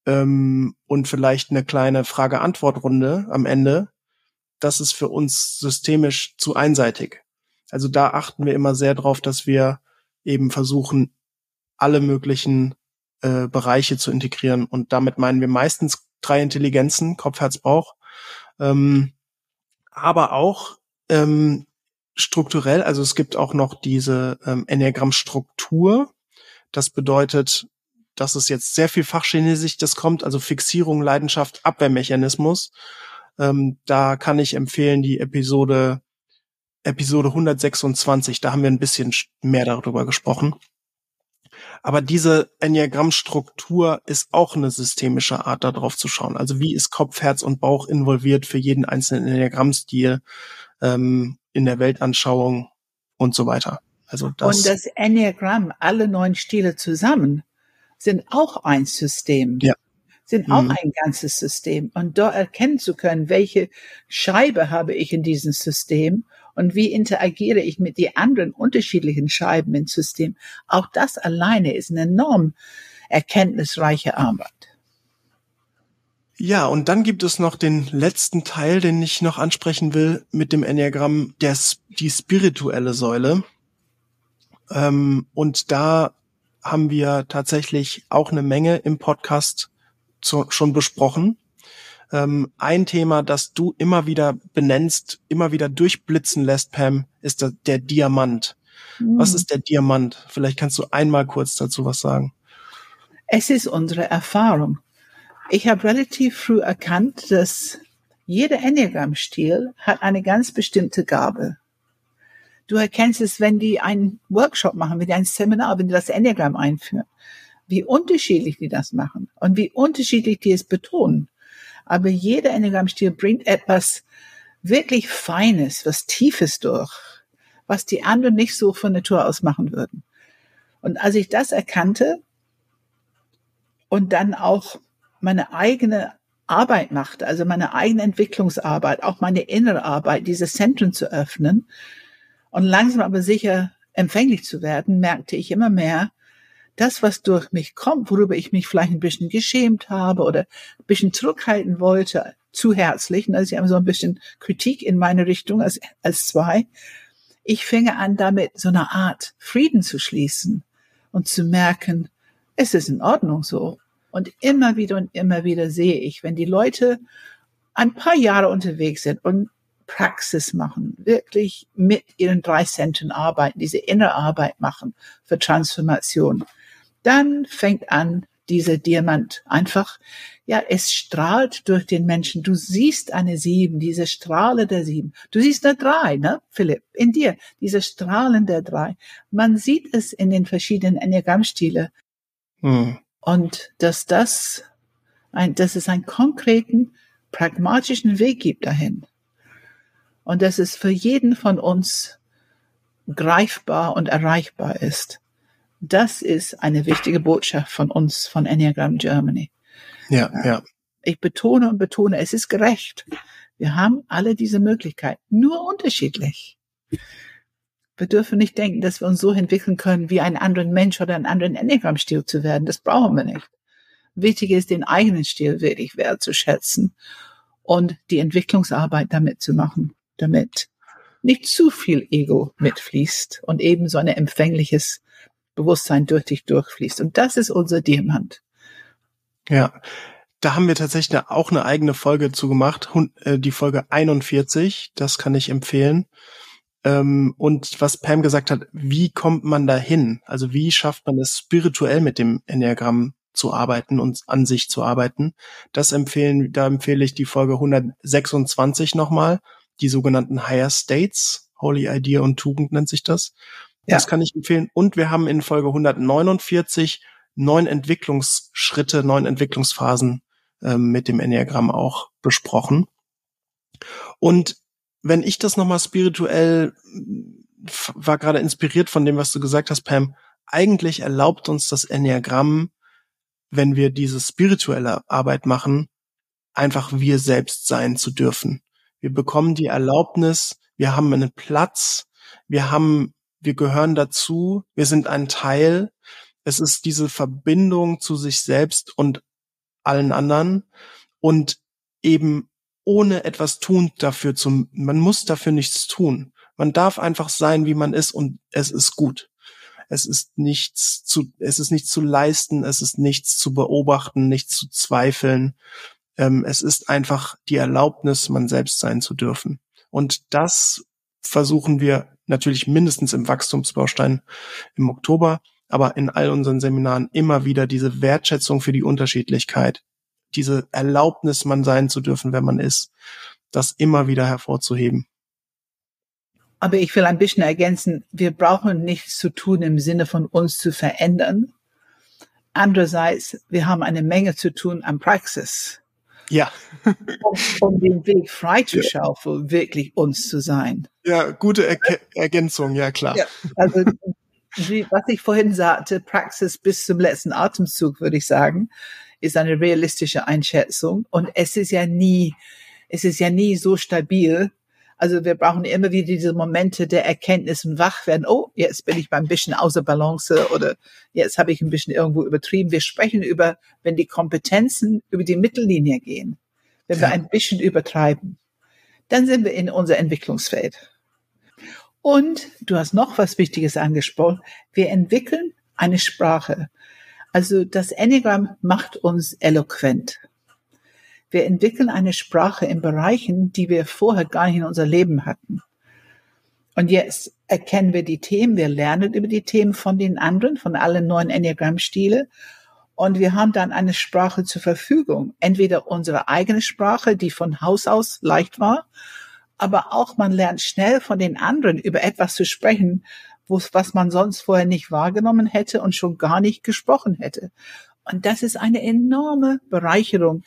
S2: ähm, und vielleicht eine kleine Frage-Antwort-Runde am Ende, das ist für uns systemisch zu einseitig. Also da achten wir immer sehr drauf, dass wir eben versuchen, alle möglichen äh, Bereiche zu integrieren. Und damit meinen wir meistens drei Intelligenzen, Kopf, Herz, Bauch. Ähm, aber auch ähm, strukturell, also es gibt auch noch diese ähm, Enneagramm-Struktur. Das bedeutet, dass es jetzt sehr viel Fachchinesisch das kommt, also Fixierung, Leidenschaft, Abwehrmechanismus. Ähm, da kann ich empfehlen die Episode Episode 126, da haben wir ein bisschen mehr darüber gesprochen. Aber diese Enneagramm-Struktur ist auch eine systemische Art, darauf zu schauen. Also wie ist Kopf, Herz und Bauch involviert für jeden einzelnen Enneagramm-Stil ähm, in der Weltanschauung und so weiter. Also das
S1: und das Enneagramm, alle neun Stile zusammen, sind auch ein System.
S2: Ja.
S1: Sind auch mhm. ein ganzes System. Und da erkennen zu können, welche Scheibe habe ich in diesem System und wie interagiere ich mit den anderen unterschiedlichen Scheiben im System. Auch das alleine ist eine enorm erkenntnisreiche Arbeit.
S2: Ja, und dann gibt es noch den letzten Teil, den ich noch ansprechen will mit dem Enneagramm, der, die spirituelle Säule. Ähm, und da haben wir tatsächlich auch eine Menge im Podcast zu, schon besprochen. Ähm, ein Thema, das du immer wieder benennst, immer wieder durchblitzen lässt, Pam, ist der, der Diamant. Mhm. Was ist der Diamant? Vielleicht kannst du einmal kurz dazu was sagen.
S1: Es ist unsere Erfahrung. Ich habe relativ früh erkannt, dass jeder Enneagram-Stil hat eine ganz bestimmte Gabe. Du erkennst es, wenn die einen Workshop machen, wenn die ein Seminar, wenn die das Enneagram einführen, wie unterschiedlich die das machen und wie unterschiedlich die es betonen. Aber jeder Enneagram-Stil bringt etwas wirklich Feines, was Tiefes durch, was die anderen nicht so von Natur aus machen würden. Und als ich das erkannte und dann auch meine eigene Arbeit machte, also meine eigene Entwicklungsarbeit, auch meine innere Arbeit, diese Zentren zu öffnen und langsam aber sicher empfänglich zu werden, merkte ich immer mehr, das, was durch mich kommt, worüber ich mich vielleicht ein bisschen geschämt habe oder ein bisschen zurückhalten wollte, zu herzlich, also ich habe so ein bisschen Kritik in meine Richtung als, als zwei, ich fänge an, damit so eine Art Frieden zu schließen und zu merken, es ist in Ordnung so. Und immer wieder und immer wieder sehe ich, wenn die Leute ein paar Jahre unterwegs sind und Praxis machen, wirklich mit ihren drei Centen arbeiten, diese innere Arbeit machen für Transformation, dann fängt an, dieser Diamant einfach, ja, es strahlt durch den Menschen. Du siehst eine Sieben, diese Strahle der Sieben. Du siehst eine Drei, ne, Philipp, in dir, diese Strahlen der Drei. Man sieht es in den verschiedenen Enneagrammstile. Hm. Und dass das ein, dass es einen konkreten, pragmatischen Weg gibt dahin. Und dass es für jeden von uns greifbar und erreichbar ist. Das ist eine wichtige Botschaft von uns, von Enneagram Germany.
S2: Ja, ja.
S1: Ich betone und betone, es ist gerecht. Wir haben alle diese Möglichkeit, nur unterschiedlich. Wir dürfen nicht denken, dass wir uns so entwickeln können, wie ein anderen Mensch oder einen anderen Enneagram-Stil zu werden. Das brauchen wir nicht. Wichtig ist, den eigenen Stil wirklich wertzuschätzen und die Entwicklungsarbeit damit zu machen, damit nicht zu viel Ego mitfließt und eben so ein empfängliches Bewusstsein durch dich durchfließt. Und das ist unser Diamant.
S2: Ja, da haben wir tatsächlich auch eine eigene Folge zu gemacht, äh, die Folge 41, das kann ich empfehlen. Ähm, und was Pam gesagt hat, wie kommt man da hin? Also wie schafft man es spirituell mit dem Enneagramm zu arbeiten und an sich zu arbeiten? Das empfehlen, da empfehle ich die Folge 126 nochmal, die sogenannten Higher States, Holy Idea und Tugend nennt sich das. Ja. Das kann ich empfehlen. Und wir haben in Folge 149 neun Entwicklungsschritte, neun Entwicklungsphasen ähm, mit dem Enneagramm auch besprochen. Und wenn ich das nochmal spirituell war gerade inspiriert von dem, was du gesagt hast, Pam, eigentlich erlaubt uns das Enneagramm, wenn wir diese spirituelle Arbeit machen, einfach wir selbst sein zu dürfen. Wir bekommen die Erlaubnis, wir haben einen Platz, wir haben wir gehören dazu, wir sind ein Teil. Es ist diese Verbindung zu sich selbst und allen anderen und eben ohne etwas tun dafür zu, man muss dafür nichts tun. Man darf einfach sein, wie man ist und es ist gut. Es ist nichts zu, es ist nichts zu leisten, es ist nichts zu beobachten, nichts zu zweifeln. Ähm, es ist einfach die Erlaubnis, man selbst sein zu dürfen. Und das versuchen wir natürlich mindestens im Wachstumsbaustein im Oktober, aber in all unseren Seminaren immer wieder diese Wertschätzung für die Unterschiedlichkeit, diese Erlaubnis, man sein zu dürfen, wenn man ist, das immer wieder hervorzuheben.
S1: Aber ich will ein bisschen ergänzen, wir brauchen nichts zu tun im Sinne von uns zu verändern. Andererseits, wir haben eine Menge zu tun an Praxis.
S2: Ja.
S1: um, um den Weg freizuschaufeln, ja. wirklich uns zu sein.
S2: Ja, gute er Ergänzung, ja klar. Ja,
S1: also wie, was ich vorhin sagte, Praxis bis zum letzten Atemzug, würde ich sagen, ist eine realistische Einschätzung. Und es ist ja nie, es ist ja nie so stabil. Also wir brauchen immer wieder diese Momente der Erkenntnis und Wachwerden. Oh, jetzt bin ich beim bisschen außer Balance oder jetzt habe ich ein bisschen irgendwo übertrieben. Wir sprechen über, wenn die Kompetenzen über die Mittellinie gehen, wenn wir ein bisschen übertreiben, dann sind wir in unser Entwicklungsfeld. Und du hast noch was Wichtiges angesprochen. Wir entwickeln eine Sprache. Also das Enneagramm macht uns eloquent. Wir entwickeln eine Sprache in Bereichen, die wir vorher gar nicht in unser Leben hatten. Und jetzt erkennen wir die Themen, wir lernen über die Themen von den anderen, von allen neuen Enneagramm-Stile. Und wir haben dann eine Sprache zur Verfügung. Entweder unsere eigene Sprache, die von Haus aus leicht war, aber auch man lernt schnell von den anderen über etwas zu sprechen, was man sonst vorher nicht wahrgenommen hätte und schon gar nicht gesprochen hätte. Und das ist eine enorme Bereicherung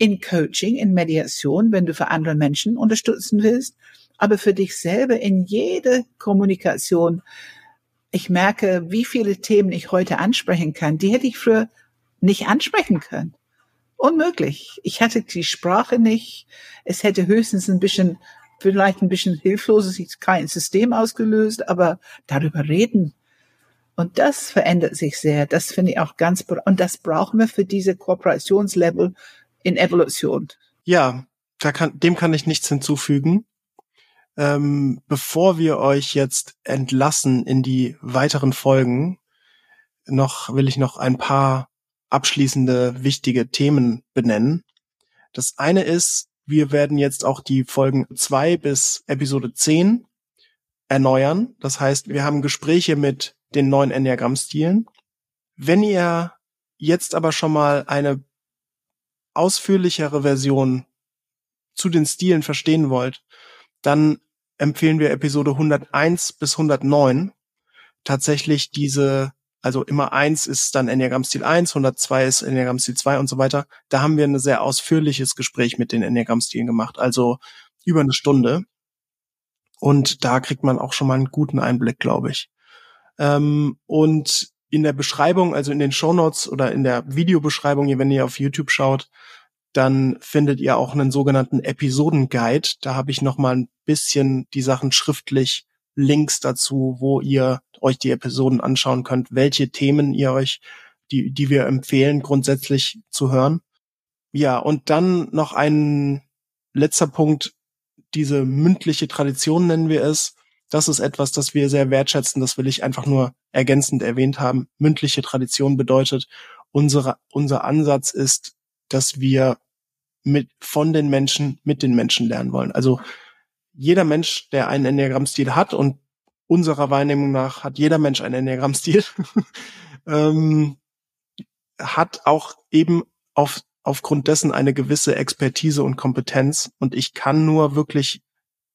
S1: in Coaching, in Mediation, wenn du für andere Menschen unterstützen willst, aber für dich selber in jede Kommunikation. Ich merke, wie viele Themen ich heute ansprechen kann, die hätte ich früher nicht ansprechen können. Unmöglich. Ich hatte die Sprache nicht. Es hätte höchstens ein bisschen vielleicht ein bisschen hilflos, es ist kein System ausgelöst, aber darüber reden. Und das verändert sich sehr. Das finde ich auch ganz, und das brauchen wir für diese Kooperationslevel in Evolution.
S2: Ja, da kann, dem kann ich nichts hinzufügen. Ähm, bevor wir euch jetzt entlassen in die weiteren Folgen, noch will ich noch ein paar abschließende wichtige Themen benennen. Das eine ist, wir werden jetzt auch die Folgen zwei bis Episode zehn erneuern. Das heißt, wir haben Gespräche mit den neuen Enneagramm-Stilen. Wenn ihr jetzt aber schon mal eine ausführlichere Version zu den Stilen verstehen wollt, dann empfehlen wir Episode 101 bis 109 tatsächlich diese also immer eins ist dann Enneagramm-Stil 1, 102 ist Enneagramm-Stil 2 und so weiter. Da haben wir ein sehr ausführliches Gespräch mit den Enneagramm-Stilen gemacht, also über eine Stunde. Und da kriegt man auch schon mal einen guten Einblick, glaube ich. Ähm, und in der Beschreibung, also in den Shownotes oder in der Videobeschreibung, wenn ihr auf YouTube schaut, dann findet ihr auch einen sogenannten Episodenguide. Da habe ich noch mal ein bisschen die Sachen schriftlich Links dazu, wo ihr euch die Episoden anschauen könnt, welche Themen ihr euch, die, die wir empfehlen, grundsätzlich zu hören. Ja, und dann noch ein letzter Punkt, diese mündliche Tradition nennen wir es. Das ist etwas, das wir sehr wertschätzen. Das will ich einfach nur ergänzend erwähnt haben. Mündliche Tradition bedeutet, unsere, unser Ansatz ist, dass wir mit, von den Menschen, mit den Menschen lernen wollen. Also jeder Mensch, der einen Enneagramm-Stil hat und unserer Wahrnehmung nach hat jeder Mensch einen Enneagramm-Stil, ähm, hat auch eben auf, aufgrund dessen eine gewisse Expertise und Kompetenz. Und ich kann nur wirklich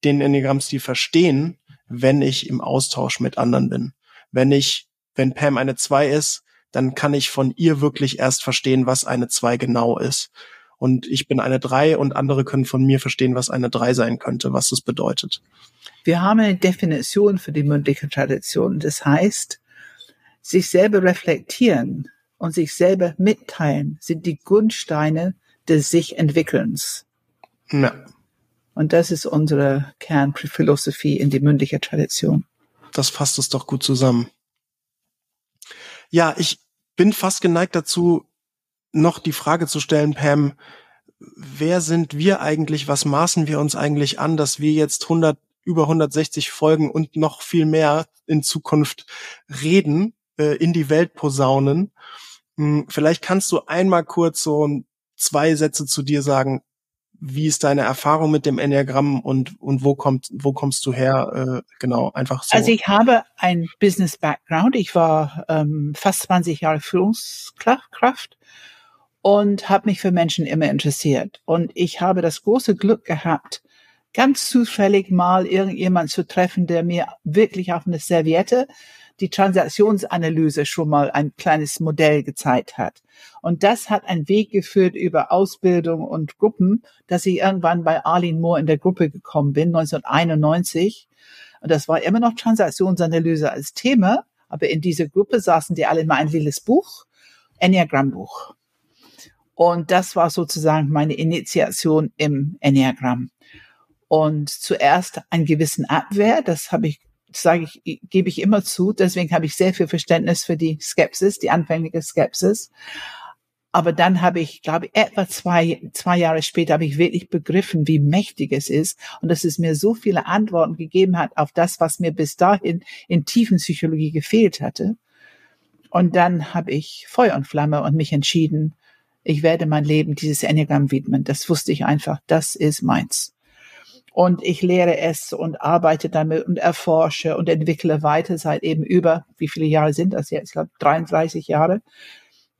S2: den Enneagramm-Stil verstehen, wenn ich im Austausch mit anderen bin. Wenn ich, wenn Pam eine 2 ist, dann kann ich von ihr wirklich erst verstehen, was eine 2 genau ist und ich bin eine drei und andere können von mir verstehen, was eine drei sein könnte, was das bedeutet.
S1: Wir haben eine Definition für die mündliche Tradition. Das heißt, sich selber reflektieren und sich selber mitteilen sind die Grundsteine des sich Entwickelns. Ja. Und das ist unsere Kernphilosophie in die mündliche Tradition.
S2: Das fasst es doch gut zusammen. Ja, ich bin fast geneigt dazu, noch die Frage zu stellen, Pam, wer sind wir eigentlich, was maßen wir uns eigentlich an, dass wir jetzt 100, über 160 Folgen und noch viel mehr in Zukunft reden, äh, in die Welt posaunen. Hm, vielleicht kannst du einmal kurz so zwei Sätze zu dir sagen. Wie ist deine Erfahrung mit dem Enneagramm und, und wo kommt, wo kommst du her? Äh, genau, einfach so.
S1: Also ich habe ein Business Background. Ich war ähm, fast 20 Jahre Führungskraft und habe mich für Menschen immer interessiert. Und ich habe das große Glück gehabt, ganz zufällig mal irgendjemand zu treffen, der mir wirklich auf eine Serviette die Transaktionsanalyse schon mal ein kleines Modell gezeigt hat. Und das hat einen Weg geführt über Ausbildung und Gruppen, dass ich irgendwann bei Arlene Moore in der Gruppe gekommen bin, 1991. Und das war immer noch Transaktionsanalyse als Thema, aber in dieser Gruppe saßen die alle in mein lila Buch, Enneagram-Buch. Und das war sozusagen meine Initiation im Enneagramm. Und zuerst einen gewissen Abwehr, das habe ich sage ich, gebe ich immer zu. Deswegen habe ich sehr viel Verständnis für die Skepsis, die anfängliche Skepsis. Aber dann habe ich, glaube ich, etwa zwei, zwei Jahre später habe ich wirklich begriffen, wie mächtig es ist und dass es mir so viele Antworten gegeben hat auf das, was mir bis dahin in tiefen Psychologie gefehlt hatte. Und dann habe ich Feuer und Flamme und mich entschieden, ich werde mein Leben dieses Enneagramm widmen. Das wusste ich einfach, das ist meins und ich lehre es und arbeite damit und erforsche und entwickle weiter seit eben über, wie viele Jahre sind das jetzt? Ich glaube 33 Jahre.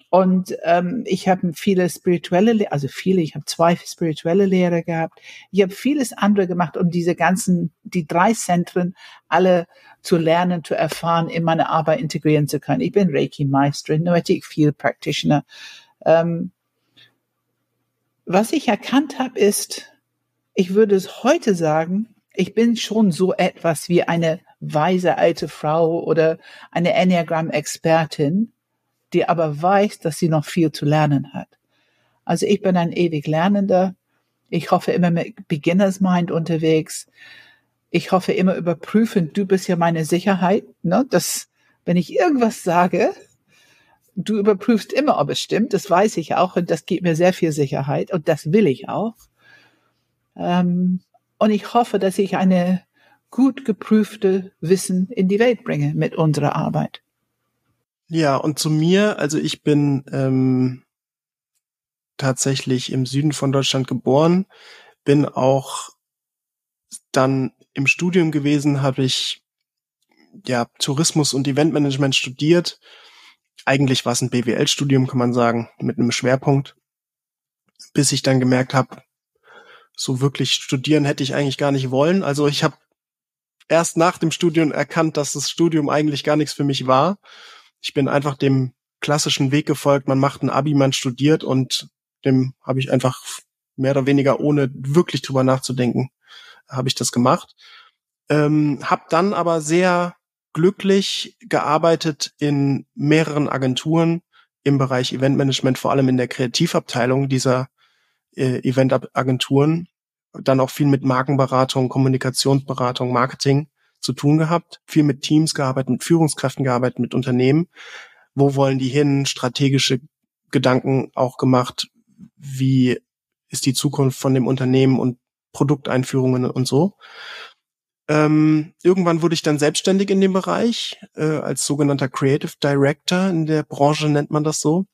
S1: Und ähm, ich habe viele spirituelle, also viele, ich habe zwei spirituelle Lehrer gehabt. Ich habe vieles andere gemacht, um diese ganzen, die drei Zentren alle zu lernen, zu erfahren, in meine Arbeit integrieren zu können. Ich bin Reiki-Meisterin, Noetic Field Practitioner. Ähm, was ich erkannt habe, ist, ich würde es heute sagen, ich bin schon so etwas wie eine weise alte Frau oder eine Enneagram-Expertin, die aber weiß, dass sie noch viel zu lernen hat. Also ich bin ein ewig Lernender. Ich hoffe immer mit Beginners Mind unterwegs. Ich hoffe immer überprüfend, du bist ja meine Sicherheit, ne? dass wenn ich irgendwas sage, du überprüfst immer, ob es stimmt. Das weiß ich auch und das gibt mir sehr viel Sicherheit und das will ich auch. Ähm, und ich hoffe, dass ich eine gut geprüfte Wissen in die Welt bringe mit unserer Arbeit.
S2: Ja, und zu mir, also ich bin ähm, tatsächlich im Süden von Deutschland geboren, bin auch dann im Studium gewesen, habe ich ja Tourismus und Eventmanagement studiert. Eigentlich war es ein BWL-Studium, kann man sagen, mit einem Schwerpunkt, bis ich dann gemerkt habe, so wirklich studieren hätte ich eigentlich gar nicht wollen. Also ich habe erst nach dem Studium erkannt, dass das Studium eigentlich gar nichts für mich war. Ich bin einfach dem klassischen Weg gefolgt. Man macht ein Abi, man studiert und dem habe ich einfach mehr oder weniger ohne wirklich drüber nachzudenken, habe ich das gemacht. Ähm, hab dann aber sehr glücklich gearbeitet in mehreren Agenturen im Bereich Eventmanagement, vor allem in der Kreativabteilung dieser äh, Eventagenturen, dann auch viel mit Markenberatung, Kommunikationsberatung, Marketing zu tun gehabt, viel mit Teams gearbeitet, mit Führungskräften gearbeitet, mit Unternehmen. Wo wollen die hin? Strategische Gedanken auch gemacht. Wie ist die Zukunft von dem Unternehmen und Produkteinführungen und so. Ähm, irgendwann wurde ich dann selbstständig in dem Bereich, äh, als sogenannter Creative Director. In der Branche nennt man das so.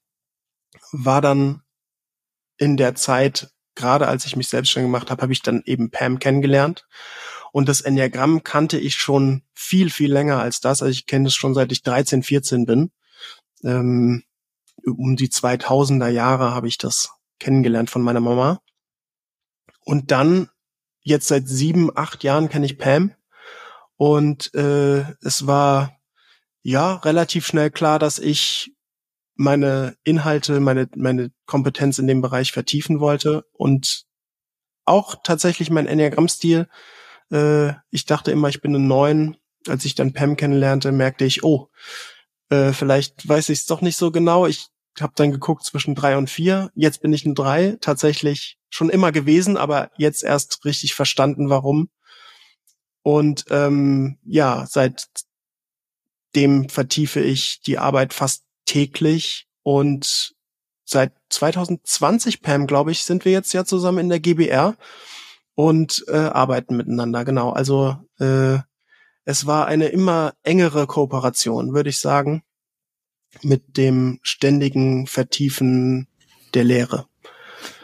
S2: War dann in der Zeit, gerade als ich mich selbstständig gemacht habe, habe ich dann eben Pam kennengelernt. Und das Enneagramm kannte ich schon viel, viel länger als das. Also ich kenne es schon seit ich 13, 14 bin. Ähm, um die 2000er Jahre habe ich das kennengelernt von meiner Mama. Und dann, jetzt seit sieben, acht Jahren kenne ich Pam. Und äh, es war ja relativ schnell klar, dass ich meine Inhalte, meine, meine Kompetenz in dem Bereich vertiefen wollte und auch tatsächlich mein Enneagramm-Stil. Äh, ich dachte immer, ich bin ein Neun. Als ich dann Pam kennenlernte, merkte ich, oh, äh, vielleicht weiß ich es doch nicht so genau. Ich habe dann geguckt zwischen drei und vier. Jetzt bin ich ein Drei, tatsächlich schon immer gewesen, aber jetzt erst richtig verstanden, warum. Und ähm, ja, seitdem vertiefe ich die Arbeit fast täglich und seit 2020, Pam, glaube ich, sind wir jetzt ja zusammen in der GBR und äh, arbeiten miteinander, genau. Also äh, es war eine immer engere Kooperation, würde ich sagen, mit dem ständigen Vertiefen der Lehre.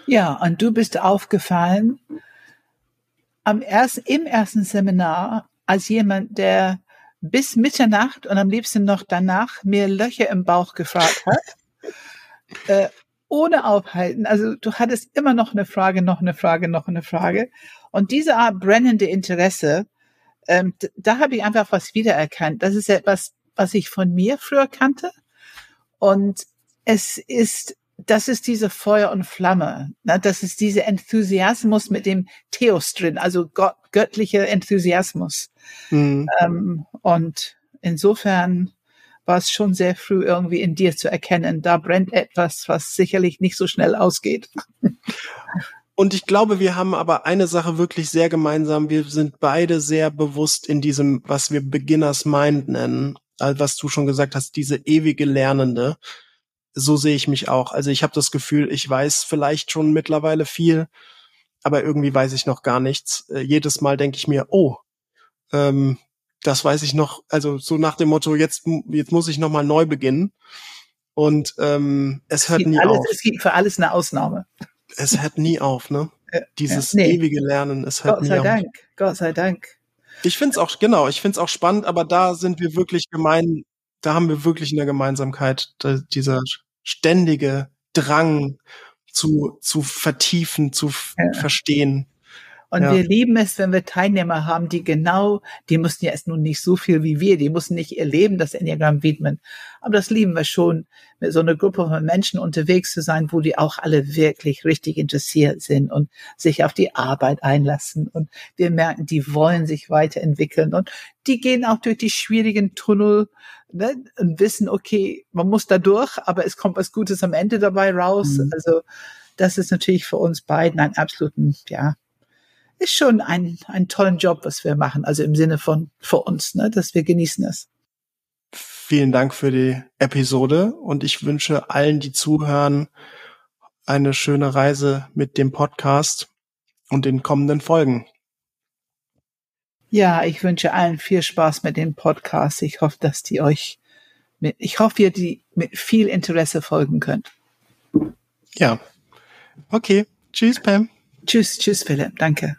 S1: Ja, und du bist aufgefallen am ersten, im ersten Seminar als jemand, der bis Mitternacht und am liebsten noch danach mir Löcher im Bauch gefragt hat. äh, ohne aufhalten. Also du hattest immer noch eine Frage, noch eine Frage, noch eine Frage. Und diese Art brennende Interesse, ähm, da habe ich einfach was wiedererkannt. Das ist etwas, was ich von mir früher kannte. Und es ist, das ist diese Feuer und Flamme. Ne? Das ist dieser Enthusiasmus mit dem Theos drin, also Gott, göttlicher Enthusiasmus. Mhm. Ähm, und insofern war es schon sehr früh irgendwie in dir zu erkennen, da brennt etwas, was sicherlich nicht so schnell ausgeht.
S2: Und ich glaube, wir haben aber eine Sache wirklich sehr gemeinsam. Wir sind beide sehr bewusst in diesem, was wir Beginners Mind nennen, was du schon gesagt hast, diese ewige Lernende. So sehe ich mich auch. Also ich habe das Gefühl, ich weiß vielleicht schon mittlerweile viel, aber irgendwie weiß ich noch gar nichts. Äh, jedes Mal denke ich mir, oh, ähm, das weiß ich noch. Also so nach dem Motto, jetzt jetzt muss ich noch mal neu beginnen. Und ähm, es hört nie
S1: alles,
S2: auf.
S1: Es gibt für alles eine Ausnahme
S2: es hört nie auf, ne? Dieses ja, nee. ewige Lernen, es hört
S1: Gott
S2: nie
S1: sei
S2: auf.
S1: Dank, Gott sei Dank.
S2: Ich find's auch, genau, ich find's auch spannend, aber da sind wir wirklich gemein, da haben wir wirklich eine Gemeinsamkeit, dieser ständige Drang zu, zu vertiefen, zu ja. verstehen.
S1: Und ja. wir lieben es, wenn wir Teilnehmer haben, die genau, die müssen ja erst nun nicht so viel wie wir, die müssen nicht ihr Leben das Enneagramm widmen. Aber das lieben wir schon, mit so einer Gruppe von Menschen unterwegs zu sein, wo die auch alle wirklich richtig interessiert sind und sich auf die Arbeit einlassen. Und wir merken, die wollen sich weiterentwickeln und die gehen auch durch die schwierigen Tunnel ne, und wissen, okay, man muss da durch, aber es kommt was Gutes am Ende dabei raus. Mhm. Also das ist natürlich für uns beiden ein absoluten, ja, ist schon ein, ein tollen Job, was wir machen. Also im Sinne von für uns, ne, dass wir genießen es.
S2: Vielen Dank für die Episode und ich wünsche allen, die zuhören, eine schöne Reise mit dem Podcast und den kommenden Folgen.
S1: Ja, ich wünsche allen viel Spaß mit dem Podcast. Ich hoffe, dass die euch mit, ich hoffe, ihr die mit viel Interesse folgen könnt.
S2: Ja. Okay. Tschüss, Pam.
S1: Tschüss, tschüss, Philipp. Danke.